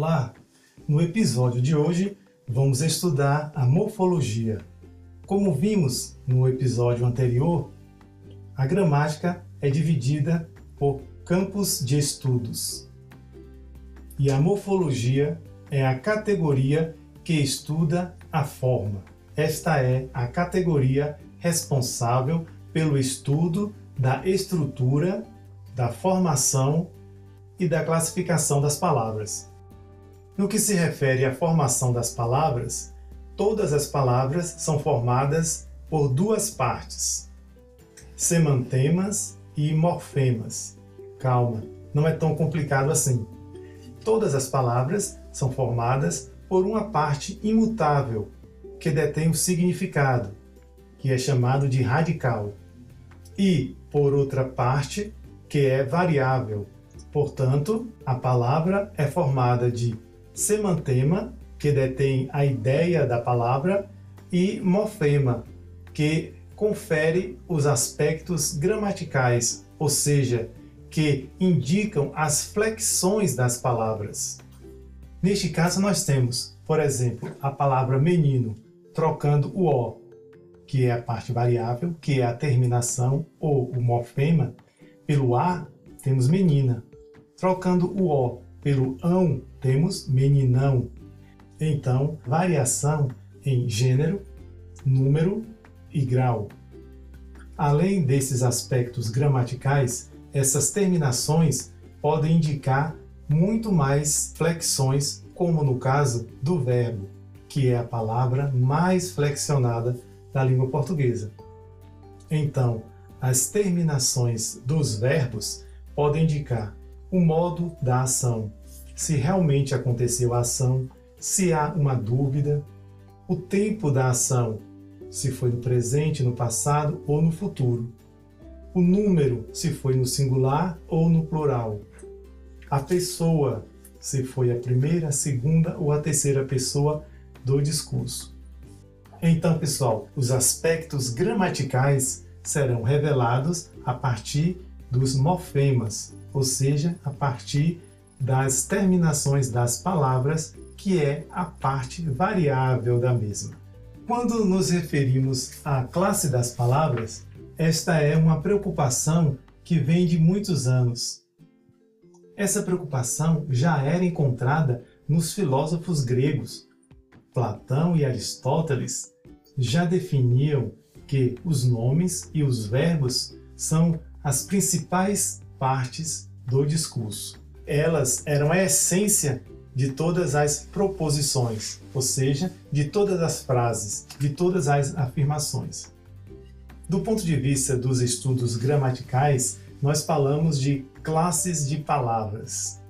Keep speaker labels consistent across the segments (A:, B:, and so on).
A: Olá! No episódio de hoje vamos estudar a morfologia. Como vimos no episódio anterior, a gramática é dividida por campos de estudos. E a morfologia é a categoria que estuda a forma. Esta é a categoria responsável pelo estudo da estrutura, da formação e da classificação das palavras. No que se refere à formação das palavras, todas as palavras são formadas por duas partes: semantemas e morfemas. Calma, não é tão complicado assim. Todas as palavras são formadas por uma parte imutável que detém o significado, que é chamado de radical, e por outra parte que é variável. Portanto, a palavra é formada de semantema, que detém a ideia da palavra, e morfema, que confere os aspectos gramaticais, ou seja, que indicam as flexões das palavras. Neste caso, nós temos, por exemplo, a palavra menino, trocando o O, que é a parte variável, que é a terminação ou o morfema, pelo A, temos menina. Trocando o O pelo ão, temos meninão. Então, variação em gênero, número e grau. Além desses aspectos gramaticais, essas terminações podem indicar muito mais flexões, como no caso do verbo, que é a palavra mais flexionada da língua portuguesa. Então, as terminações dos verbos podem indicar o modo da ação, se realmente aconteceu a ação, se há uma dúvida, o tempo da ação, se foi no presente, no passado ou no futuro, o número, se foi no singular ou no plural, a pessoa, se foi a primeira, a segunda ou a terceira pessoa do discurso. Então, pessoal, os aspectos gramaticais serão revelados a partir dos morfemas, ou seja, a partir das terminações das palavras, que é a parte variável da mesma. Quando nos referimos à classe das palavras, esta é uma preocupação que vem de muitos anos. Essa preocupação já era encontrada nos filósofos gregos, Platão e Aristóteles já definiam que os nomes e os verbos são as principais partes do discurso. Elas eram a essência de todas as proposições, ou seja, de todas as frases, de todas as afirmações. Do ponto de vista dos estudos gramaticais, nós falamos de classes de palavras.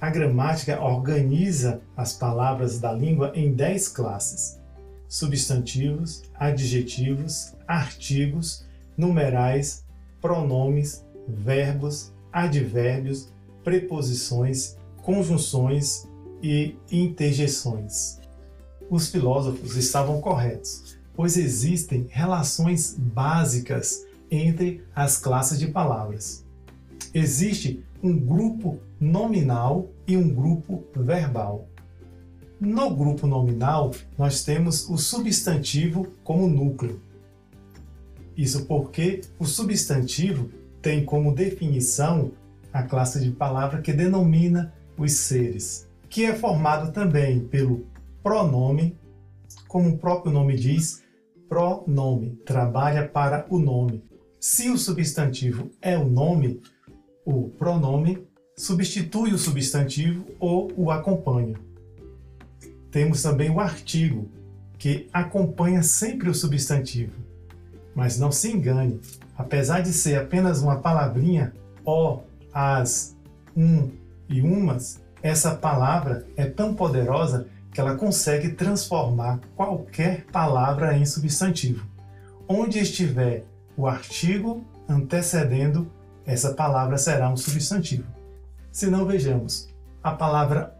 A: A gramática organiza as palavras da língua em 10 classes: substantivos, adjetivos, artigos, numerais, pronomes, verbos, advérbios, preposições, conjunções e interjeções. Os filósofos estavam corretos, pois existem relações básicas entre as classes de palavras. Existe um grupo nominal e um grupo verbal. No grupo nominal, nós temos o substantivo como núcleo. Isso porque o substantivo tem como definição a classe de palavra que denomina os seres, que é formado também pelo pronome, como o próprio nome diz, pronome, trabalha para o nome. Se o substantivo é o nome, o pronome substitui o substantivo ou o acompanha. Temos também o artigo, que acompanha sempre o substantivo. Mas não se engane, apesar de ser apenas uma palavrinha, ó, as, um e umas, essa palavra é tão poderosa que ela consegue transformar qualquer palavra em substantivo. Onde estiver o artigo antecedendo essa palavra será um substantivo. Se não vejamos, a palavra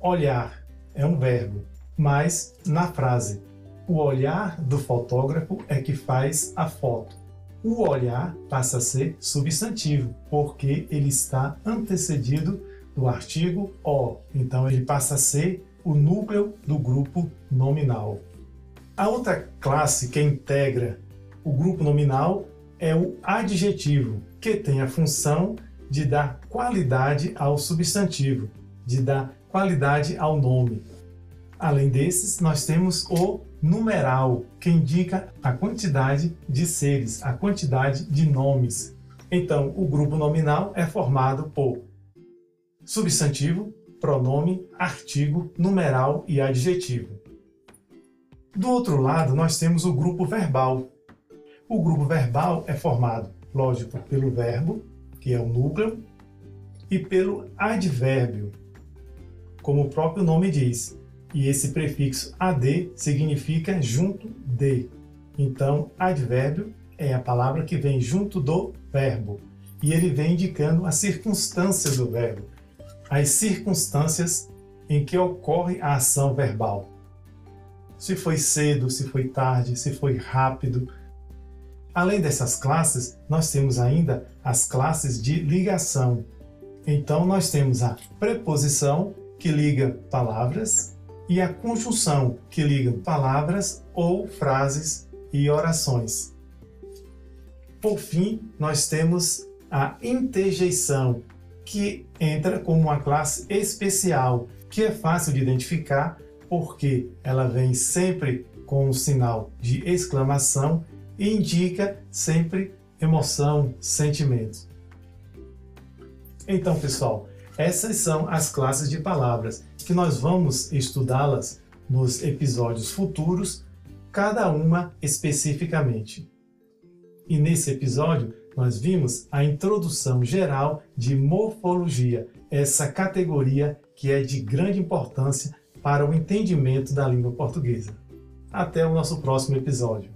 A: olhar é um verbo, mas na frase o olhar do fotógrafo é que faz a foto. O olhar passa a ser substantivo, porque ele está antecedido do artigo o, então ele passa a ser o núcleo do grupo nominal. A outra classe que integra o grupo nominal é o adjetivo, que tem a função de dar qualidade ao substantivo, de dar qualidade ao nome. Além desses, nós temos o numeral, que indica a quantidade de seres, a quantidade de nomes. Então, o grupo nominal é formado por substantivo, pronome, artigo, numeral e adjetivo. Do outro lado, nós temos o grupo verbal. O grupo verbal é formado, lógico, pelo verbo, que é o núcleo, e pelo advérbio, como o próprio nome diz. E esse prefixo ad significa junto de. Então, advérbio é a palavra que vem junto do verbo. E ele vem indicando a circunstância do verbo, as circunstâncias em que ocorre a ação verbal. Se foi cedo, se foi tarde, se foi rápido. Além dessas classes, nós temos ainda as classes de ligação. Então, nós temos a preposição, que liga palavras, e a conjunção, que liga palavras ou frases e orações. Por fim, nós temos a interjeição, que entra como uma classe especial, que é fácil de identificar porque ela vem sempre com um sinal de exclamação e indica sempre emoção, sentimento. Então, pessoal, essas são as classes de palavras que nós vamos estudá-las nos episódios futuros, cada uma especificamente. E nesse episódio nós vimos a introdução geral de morfologia, essa categoria que é de grande importância para o entendimento da língua portuguesa. Até o nosso próximo episódio.